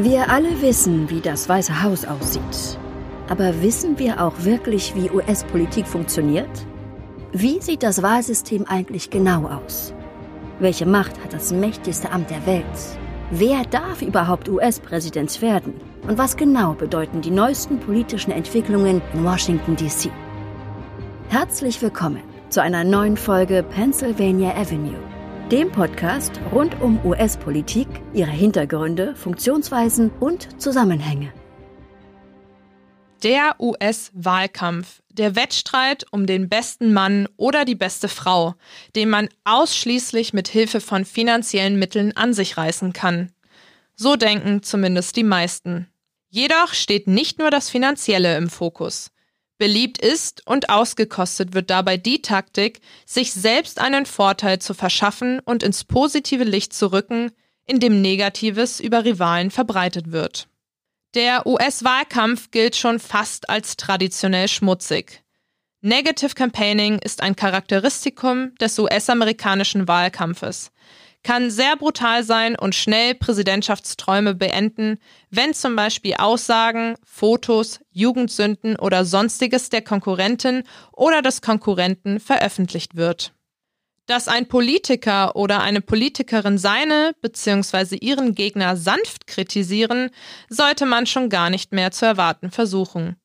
Wir alle wissen, wie das Weiße Haus aussieht. Aber wissen wir auch wirklich, wie US-Politik funktioniert? Wie sieht das Wahlsystem eigentlich genau aus? Welche Macht hat das mächtigste Amt der Welt? Wer darf überhaupt US-Präsident werden? Und was genau bedeuten die neuesten politischen Entwicklungen in Washington, D.C.? Herzlich willkommen zu einer neuen Folge Pennsylvania Avenue dem Podcast rund um US-Politik, ihre Hintergründe, Funktionsweisen und Zusammenhänge. Der US-Wahlkampf, der Wettstreit um den besten Mann oder die beste Frau, den man ausschließlich mit Hilfe von finanziellen Mitteln an sich reißen kann. So denken zumindest die meisten. Jedoch steht nicht nur das Finanzielle im Fokus. Beliebt ist und ausgekostet wird dabei die Taktik, sich selbst einen Vorteil zu verschaffen und ins positive Licht zu rücken, indem Negatives über Rivalen verbreitet wird. Der US-Wahlkampf gilt schon fast als traditionell schmutzig. Negative Campaigning ist ein Charakteristikum des US-amerikanischen Wahlkampfes kann sehr brutal sein und schnell Präsidentschaftsträume beenden, wenn zum Beispiel Aussagen, Fotos, Jugendsünden oder sonstiges der Konkurrentin oder des Konkurrenten veröffentlicht wird. Dass ein Politiker oder eine Politikerin seine bzw. ihren Gegner sanft kritisieren, sollte man schon gar nicht mehr zu erwarten versuchen.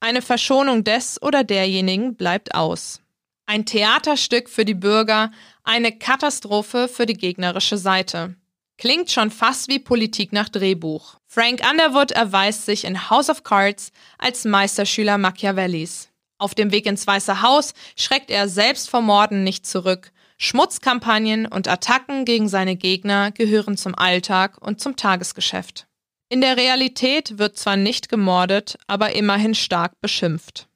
Eine Verschonung des oder derjenigen bleibt aus. Ein Theaterstück für die Bürger, eine Katastrophe für die gegnerische Seite. Klingt schon fast wie Politik nach Drehbuch. Frank Underwood erweist sich in House of Cards als Meisterschüler Machiavellis. Auf dem Weg ins Weiße Haus schreckt er selbst vor Morden nicht zurück. Schmutzkampagnen und Attacken gegen seine Gegner gehören zum Alltag und zum Tagesgeschäft. In der Realität wird zwar nicht gemordet, aber immerhin stark beschimpft.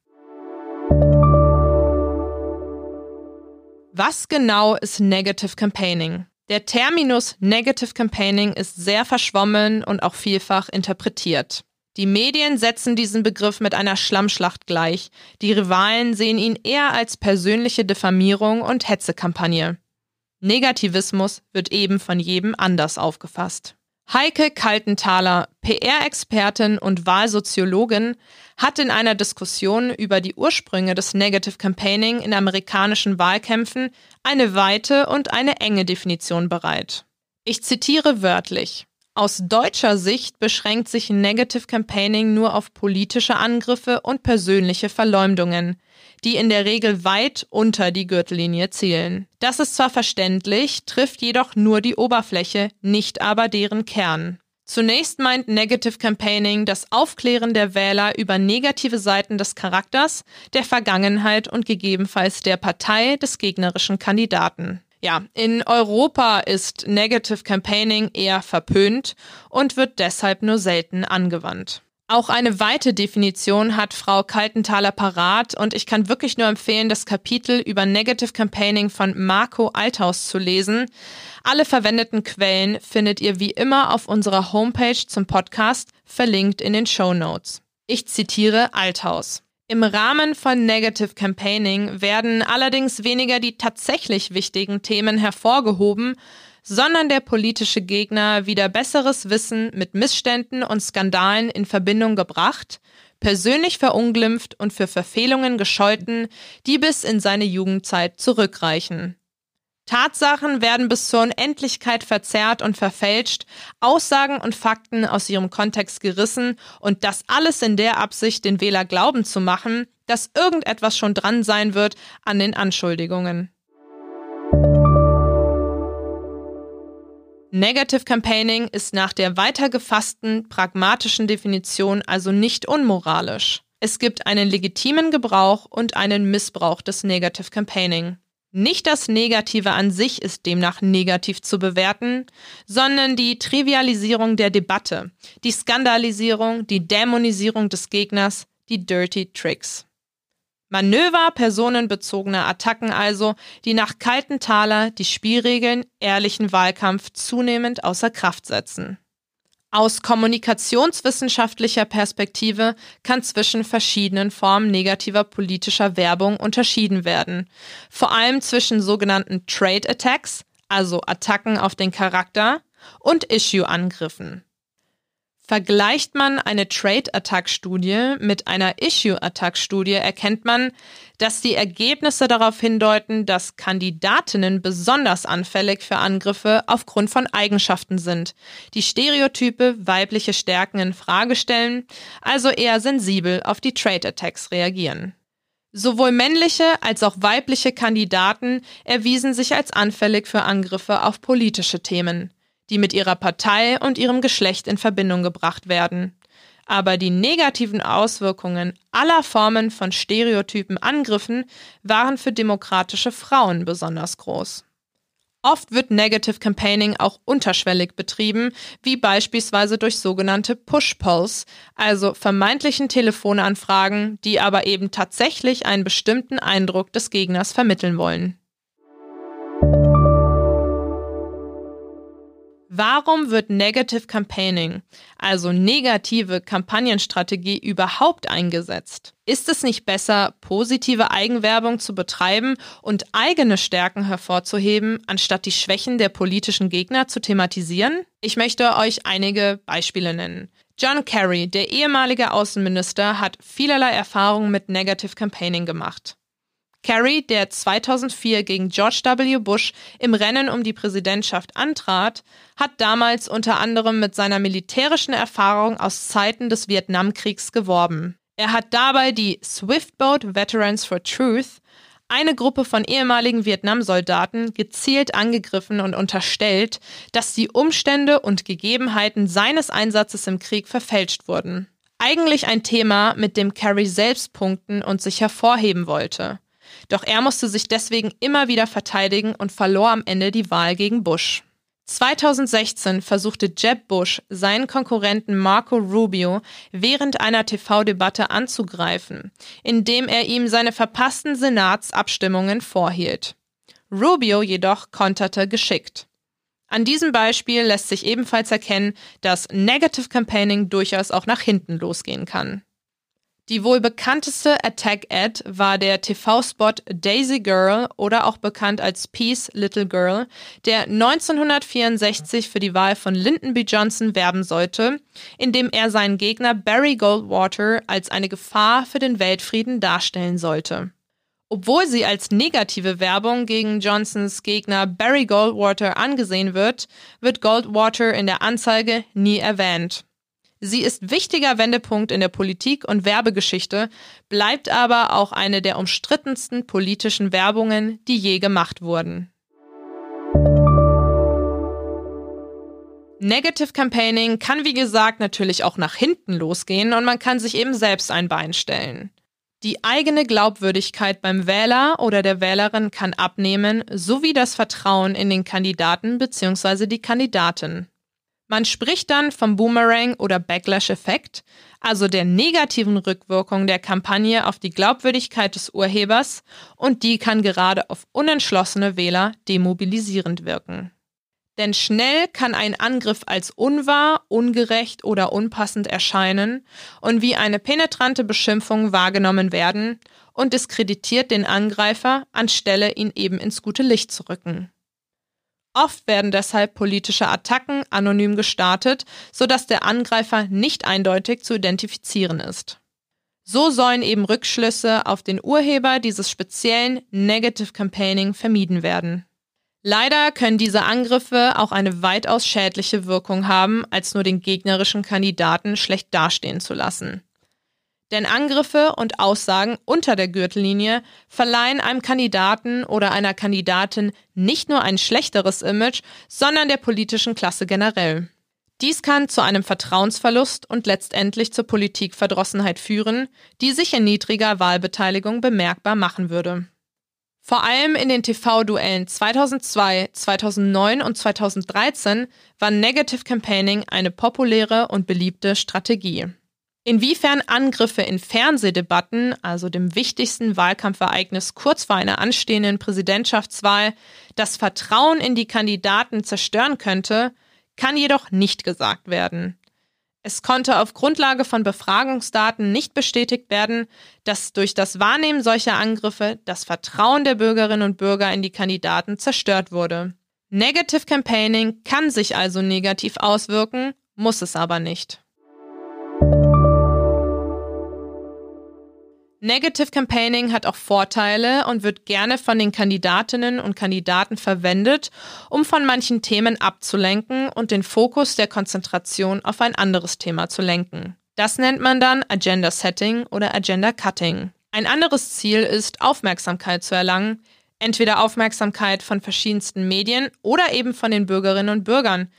Was genau ist Negative Campaigning? Der Terminus Negative Campaigning ist sehr verschwommen und auch vielfach interpretiert. Die Medien setzen diesen Begriff mit einer Schlammschlacht gleich. Die Rivalen sehen ihn eher als persönliche Diffamierung und Hetzekampagne. Negativismus wird eben von jedem anders aufgefasst. Heike Kaltenthaler, PR-Expertin und Wahlsoziologin, hat in einer Diskussion über die Ursprünge des Negative Campaigning in amerikanischen Wahlkämpfen eine weite und eine enge Definition bereit. Ich zitiere wörtlich. Aus deutscher Sicht beschränkt sich Negative Campaigning nur auf politische Angriffe und persönliche Verleumdungen, die in der Regel weit unter die Gürtellinie zielen. Das ist zwar verständlich, trifft jedoch nur die Oberfläche, nicht aber deren Kern. Zunächst meint Negative Campaigning das Aufklären der Wähler über negative Seiten des Charakters, der Vergangenheit und gegebenenfalls der Partei des gegnerischen Kandidaten. Ja, in Europa ist Negative Campaigning eher verpönt und wird deshalb nur selten angewandt. Auch eine weite Definition hat Frau Kaltenthaler parat und ich kann wirklich nur empfehlen, das Kapitel über Negative Campaigning von Marco Althaus zu lesen. Alle verwendeten Quellen findet ihr wie immer auf unserer Homepage zum Podcast, verlinkt in den Show Notes. Ich zitiere Althaus. Im Rahmen von Negative Campaigning werden allerdings weniger die tatsächlich wichtigen Themen hervorgehoben, sondern der politische Gegner wieder besseres Wissen mit Missständen und Skandalen in Verbindung gebracht, persönlich verunglimpft und für Verfehlungen gescholten, die bis in seine Jugendzeit zurückreichen. Tatsachen werden bis zur Unendlichkeit verzerrt und verfälscht, Aussagen und Fakten aus ihrem Kontext gerissen und das alles in der Absicht, den Wähler glauben zu machen, dass irgendetwas schon dran sein wird an den Anschuldigungen. Negative Campaigning ist nach der weiter gefassten pragmatischen Definition also nicht unmoralisch. Es gibt einen legitimen Gebrauch und einen Missbrauch des Negative Campaigning. Nicht das Negative an sich ist demnach negativ zu bewerten, sondern die Trivialisierung der Debatte, die Skandalisierung, die Dämonisierung des Gegners, die Dirty Tricks. Manöver personenbezogener Attacken also, die nach kalten Taler die Spielregeln ehrlichen Wahlkampf zunehmend außer Kraft setzen. Aus kommunikationswissenschaftlicher Perspektive kann zwischen verschiedenen Formen negativer politischer Werbung unterschieden werden, vor allem zwischen sogenannten Trade Attacks, also Attacken auf den Charakter, und Issue-Angriffen. Vergleicht man eine Trade-Attack-Studie mit einer Issue-Attack-Studie, erkennt man, dass die Ergebnisse darauf hindeuten, dass Kandidatinnen besonders anfällig für Angriffe aufgrund von Eigenschaften sind, die Stereotype weibliche Stärken in Frage stellen, also eher sensibel auf die Trade-Attacks reagieren. Sowohl männliche als auch weibliche Kandidaten erwiesen sich als anfällig für Angriffe auf politische Themen die mit ihrer Partei und ihrem Geschlecht in Verbindung gebracht werden. Aber die negativen Auswirkungen aller Formen von stereotypen Angriffen waren für demokratische Frauen besonders groß. Oft wird Negative Campaigning auch unterschwellig betrieben, wie beispielsweise durch sogenannte Push-Polls, also vermeintlichen Telefonanfragen, die aber eben tatsächlich einen bestimmten Eindruck des Gegners vermitteln wollen. Warum wird Negative Campaigning, also negative Kampagnenstrategie, überhaupt eingesetzt? Ist es nicht besser, positive Eigenwerbung zu betreiben und eigene Stärken hervorzuheben, anstatt die Schwächen der politischen Gegner zu thematisieren? Ich möchte euch einige Beispiele nennen. John Kerry, der ehemalige Außenminister, hat vielerlei Erfahrungen mit Negative Campaigning gemacht. Kerry, der 2004 gegen George W. Bush im Rennen um die Präsidentschaft antrat, hat damals unter anderem mit seiner militärischen Erfahrung aus Zeiten des Vietnamkriegs geworben. Er hat dabei die Swiftboat Veterans for Truth, eine Gruppe von ehemaligen Vietnamsoldaten, gezielt angegriffen und unterstellt, dass die Umstände und Gegebenheiten seines Einsatzes im Krieg verfälscht wurden. Eigentlich ein Thema, mit dem Kerry selbst punkten und sich hervorheben wollte. Doch er musste sich deswegen immer wieder verteidigen und verlor am Ende die Wahl gegen Bush. 2016 versuchte Jeb Bush, seinen Konkurrenten Marco Rubio während einer TV-Debatte anzugreifen, indem er ihm seine verpassten Senatsabstimmungen vorhielt. Rubio jedoch konterte geschickt. An diesem Beispiel lässt sich ebenfalls erkennen, dass Negative Campaigning durchaus auch nach hinten losgehen kann. Die wohl bekannteste Attack-Ad war der TV-Spot Daisy Girl oder auch bekannt als Peace Little Girl, der 1964 für die Wahl von Lyndon B. Johnson werben sollte, indem er seinen Gegner Barry Goldwater als eine Gefahr für den Weltfrieden darstellen sollte. Obwohl sie als negative Werbung gegen Johnsons Gegner Barry Goldwater angesehen wird, wird Goldwater in der Anzeige nie erwähnt. Sie ist wichtiger Wendepunkt in der Politik und Werbegeschichte, bleibt aber auch eine der umstrittensten politischen Werbungen, die je gemacht wurden. Negative Campaigning kann wie gesagt natürlich auch nach hinten losgehen und man kann sich eben selbst ein Bein stellen. Die eigene Glaubwürdigkeit beim Wähler oder der Wählerin kann abnehmen, sowie das Vertrauen in den Kandidaten bzw. die Kandidatin. Man spricht dann vom Boomerang oder Backlash-Effekt, also der negativen Rückwirkung der Kampagne auf die Glaubwürdigkeit des Urhebers und die kann gerade auf unentschlossene Wähler demobilisierend wirken. Denn schnell kann ein Angriff als unwahr, ungerecht oder unpassend erscheinen und wie eine penetrante Beschimpfung wahrgenommen werden und diskreditiert den Angreifer, anstelle ihn eben ins gute Licht zu rücken. Oft werden deshalb politische Attacken anonym gestartet, sodass der Angreifer nicht eindeutig zu identifizieren ist. So sollen eben Rückschlüsse auf den Urheber dieses speziellen Negative Campaigning vermieden werden. Leider können diese Angriffe auch eine weitaus schädliche Wirkung haben, als nur den gegnerischen Kandidaten schlecht dastehen zu lassen. Denn Angriffe und Aussagen unter der Gürtellinie verleihen einem Kandidaten oder einer Kandidatin nicht nur ein schlechteres Image, sondern der politischen Klasse generell. Dies kann zu einem Vertrauensverlust und letztendlich zur Politikverdrossenheit führen, die sich in niedriger Wahlbeteiligung bemerkbar machen würde. Vor allem in den TV-Duellen 2002, 2009 und 2013 war Negative Campaigning eine populäre und beliebte Strategie. Inwiefern Angriffe in Fernsehdebatten, also dem wichtigsten Wahlkampfereignis kurz vor einer anstehenden Präsidentschaftswahl, das Vertrauen in die Kandidaten zerstören könnte, kann jedoch nicht gesagt werden. Es konnte auf Grundlage von Befragungsdaten nicht bestätigt werden, dass durch das Wahrnehmen solcher Angriffe das Vertrauen der Bürgerinnen und Bürger in die Kandidaten zerstört wurde. Negative Campaigning kann sich also negativ auswirken, muss es aber nicht. Negative Campaigning hat auch Vorteile und wird gerne von den Kandidatinnen und Kandidaten verwendet, um von manchen Themen abzulenken und den Fokus der Konzentration auf ein anderes Thema zu lenken. Das nennt man dann Agenda Setting oder Agenda Cutting. Ein anderes Ziel ist, Aufmerksamkeit zu erlangen, entweder Aufmerksamkeit von verschiedensten Medien oder eben von den Bürgerinnen und Bürgern.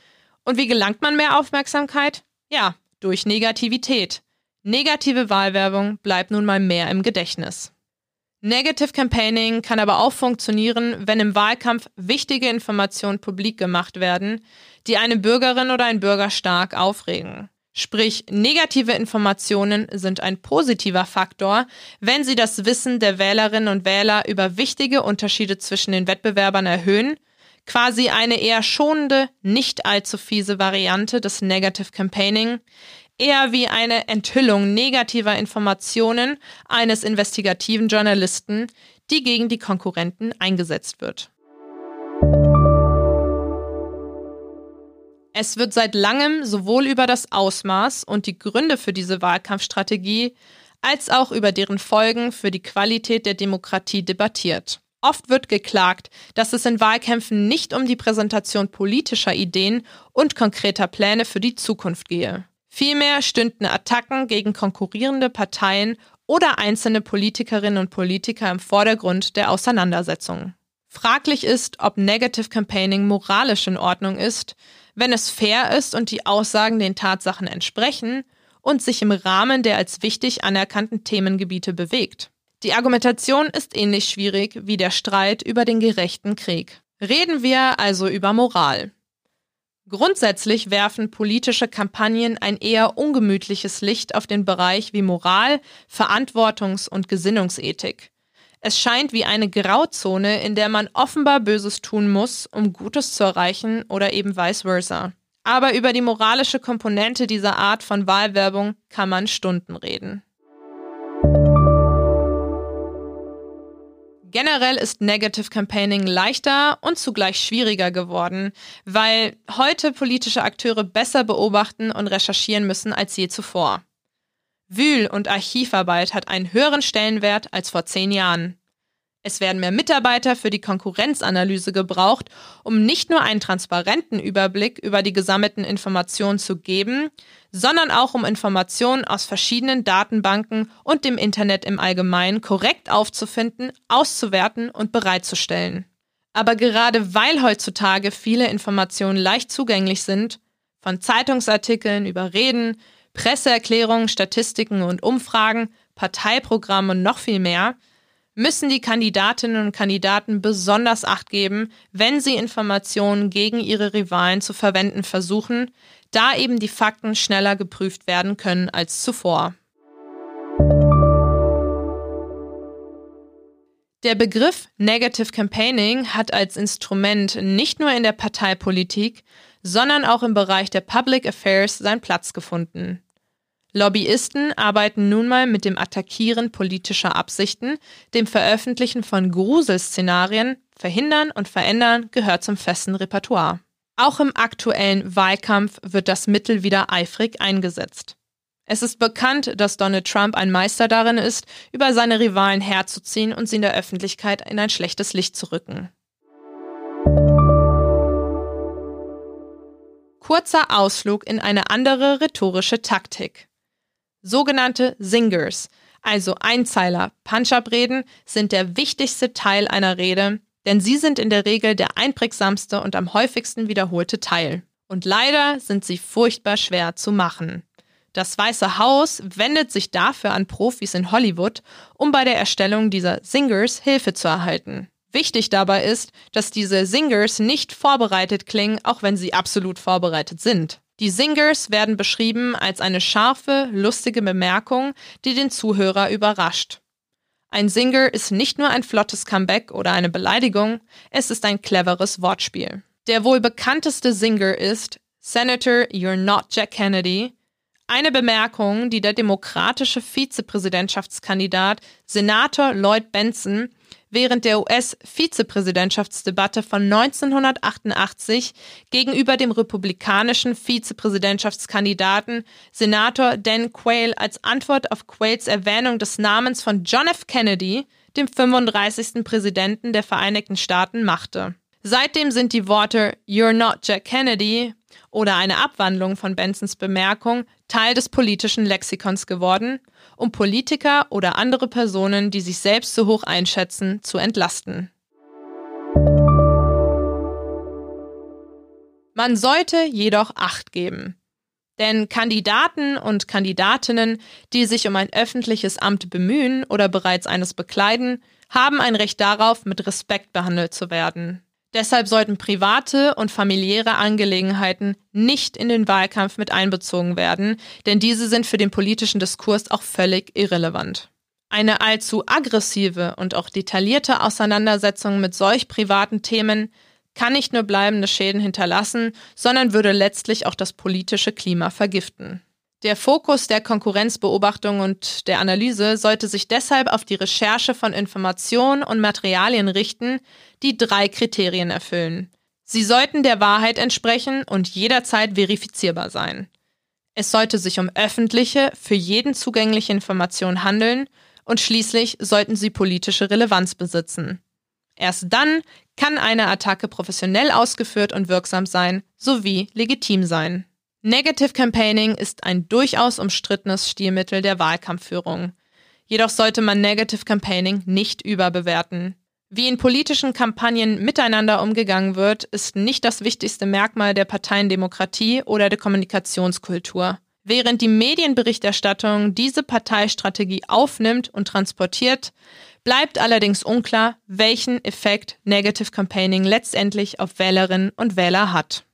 Und wie gelangt man mehr Aufmerksamkeit? Ja, durch Negativität. Negative Wahlwerbung bleibt nun mal mehr im Gedächtnis. Negative Campaigning kann aber auch funktionieren, wenn im Wahlkampf wichtige Informationen publik gemacht werden, die eine Bürgerin oder ein Bürger stark aufregen. Sprich, negative Informationen sind ein positiver Faktor, wenn sie das Wissen der Wählerinnen und Wähler über wichtige Unterschiede zwischen den Wettbewerbern erhöhen, quasi eine eher schonende, nicht allzu fiese Variante des Negative Campaigning, eher wie eine Enthüllung negativer Informationen eines investigativen Journalisten, die gegen die Konkurrenten eingesetzt wird. Es wird seit langem sowohl über das Ausmaß und die Gründe für diese Wahlkampfstrategie als auch über deren Folgen für die Qualität der Demokratie debattiert. Oft wird geklagt, dass es in Wahlkämpfen nicht um die Präsentation politischer Ideen und konkreter Pläne für die Zukunft gehe. Vielmehr stünden Attacken gegen konkurrierende Parteien oder einzelne Politikerinnen und Politiker im Vordergrund der Auseinandersetzung. Fraglich ist, ob Negative Campaigning moralisch in Ordnung ist, wenn es fair ist und die Aussagen den Tatsachen entsprechen und sich im Rahmen der als wichtig anerkannten Themengebiete bewegt. Die Argumentation ist ähnlich schwierig wie der Streit über den gerechten Krieg. Reden wir also über Moral. Grundsätzlich werfen politische Kampagnen ein eher ungemütliches Licht auf den Bereich wie Moral, Verantwortungs- und Gesinnungsethik. Es scheint wie eine Grauzone, in der man offenbar Böses tun muss, um Gutes zu erreichen oder eben vice versa. Aber über die moralische Komponente dieser Art von Wahlwerbung kann man Stunden reden. Generell ist Negative Campaigning leichter und zugleich schwieriger geworden, weil heute politische Akteure besser beobachten und recherchieren müssen als je zuvor. Wühl- und Archivarbeit hat einen höheren Stellenwert als vor zehn Jahren. Es werden mehr Mitarbeiter für die Konkurrenzanalyse gebraucht, um nicht nur einen transparenten Überblick über die gesammelten Informationen zu geben, sondern auch um Informationen aus verschiedenen Datenbanken und dem Internet im Allgemeinen korrekt aufzufinden, auszuwerten und bereitzustellen. Aber gerade weil heutzutage viele Informationen leicht zugänglich sind, von Zeitungsartikeln über Reden, Presseerklärungen, Statistiken und Umfragen, Parteiprogrammen und noch viel mehr, müssen die Kandidatinnen und Kandidaten besonders Acht geben, wenn sie Informationen gegen ihre Rivalen zu verwenden versuchen, da eben die Fakten schneller geprüft werden können als zuvor. Der Begriff Negative Campaigning hat als Instrument nicht nur in der Parteipolitik, sondern auch im Bereich der Public Affairs seinen Platz gefunden. Lobbyisten arbeiten nun mal mit dem Attackieren politischer Absichten, dem Veröffentlichen von Gruselszenarien, Verhindern und Verändern gehört zum festen Repertoire. Auch im aktuellen Wahlkampf wird das Mittel wieder eifrig eingesetzt. Es ist bekannt, dass Donald Trump ein Meister darin ist, über seine Rivalen herzuziehen und sie in der Öffentlichkeit in ein schlechtes Licht zu rücken. Kurzer Ausflug in eine andere rhetorische Taktik. Sogenannte Singers, also Einzeiler, Punch-up-Reden, sind der wichtigste Teil einer Rede, denn sie sind in der Regel der einprägsamste und am häufigsten wiederholte Teil. Und leider sind sie furchtbar schwer zu machen. Das Weiße Haus wendet sich dafür an Profis in Hollywood, um bei der Erstellung dieser Singers Hilfe zu erhalten. Wichtig dabei ist, dass diese Singers nicht vorbereitet klingen, auch wenn sie absolut vorbereitet sind. Die Singers werden beschrieben als eine scharfe, lustige Bemerkung, die den Zuhörer überrascht. Ein Singer ist nicht nur ein flottes Comeback oder eine Beleidigung, es ist ein cleveres Wortspiel. Der wohl bekannteste Singer ist Senator, you're not Jack Kennedy, eine Bemerkung, die der demokratische Vizepräsidentschaftskandidat Senator Lloyd Benson während der US-Vizepräsidentschaftsdebatte von 1988 gegenüber dem republikanischen Vizepräsidentschaftskandidaten Senator Dan Quayle als Antwort auf Quayles Erwähnung des Namens von John F. Kennedy, dem 35. Präsidenten der Vereinigten Staaten, machte. Seitdem sind die Worte You're not Jack Kennedy oder eine Abwandlung von Bensons Bemerkung Teil des politischen Lexikons geworden, um Politiker oder andere Personen, die sich selbst zu hoch einschätzen, zu entlasten. Man sollte jedoch Acht geben. Denn Kandidaten und Kandidatinnen, die sich um ein öffentliches Amt bemühen oder bereits eines bekleiden, haben ein Recht darauf, mit Respekt behandelt zu werden. Deshalb sollten private und familiäre Angelegenheiten nicht in den Wahlkampf mit einbezogen werden, denn diese sind für den politischen Diskurs auch völlig irrelevant. Eine allzu aggressive und auch detaillierte Auseinandersetzung mit solch privaten Themen kann nicht nur bleibende Schäden hinterlassen, sondern würde letztlich auch das politische Klima vergiften. Der Fokus der Konkurrenzbeobachtung und der Analyse sollte sich deshalb auf die Recherche von Informationen und Materialien richten, die drei Kriterien erfüllen. Sie sollten der Wahrheit entsprechen und jederzeit verifizierbar sein. Es sollte sich um öffentliche, für jeden zugängliche Informationen handeln und schließlich sollten sie politische Relevanz besitzen. Erst dann kann eine Attacke professionell ausgeführt und wirksam sein, sowie legitim sein. Negative Campaigning ist ein durchaus umstrittenes Stilmittel der Wahlkampfführung. Jedoch sollte man Negative Campaigning nicht überbewerten. Wie in politischen Kampagnen miteinander umgegangen wird, ist nicht das wichtigste Merkmal der Parteiendemokratie oder der Kommunikationskultur. Während die Medienberichterstattung diese Parteistrategie aufnimmt und transportiert, bleibt allerdings unklar, welchen Effekt Negative Campaigning letztendlich auf Wählerinnen und Wähler hat.